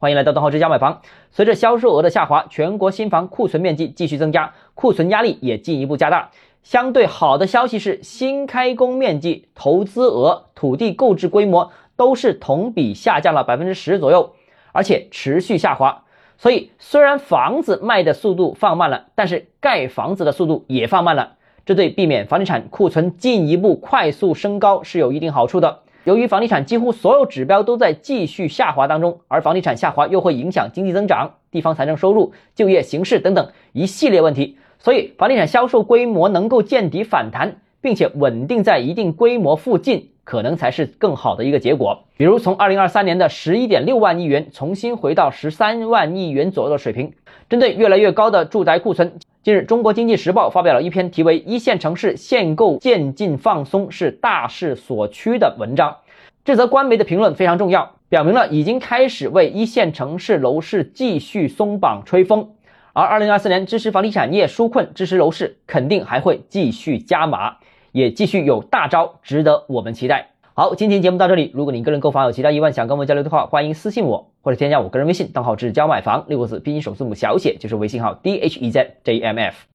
欢迎来到东浩之家买房。随着销售额的下滑，全国新房库存面积继续增加，库存压力也进一步加大。相对好的消息是，新开工面积、投资额、土地购置规模都是同比下降了百分之十左右，而且持续下滑。所以，虽然房子卖的速度放慢了，但是盖房子的速度也放慢了，这对避免房地产库存进一步快速升高是有一定好处的。由于房地产几乎所有指标都在继续下滑当中，而房地产下滑又会影响经济增长、地方财政收入、就业形势等等一系列问题，所以房地产销售规模能够见底反弹，并且稳定在一定规模附近，可能才是更好的一个结果。比如从二零二三年的十一点六万亿元重新回到十三万亿元左右的水平。针对越来越高的住宅库存，近日中国经济时报发表了一篇题为《一线城市限购渐进放松是大势所趋》的文章。这则官媒的评论非常重要，表明了已经开始为一线城市楼市继续松绑吹风。而二零二四年支持房地产业纾困、支持楼市，肯定还会继续加码，也继续有大招，值得我们期待。好，今天节目到这里。如果您个人购房有其他疑问，想跟我们交流的话，欢迎私信我或者添加我个人微信，账号是教买房六个字拼音首字母小写，就是微信号 d h e z j m f。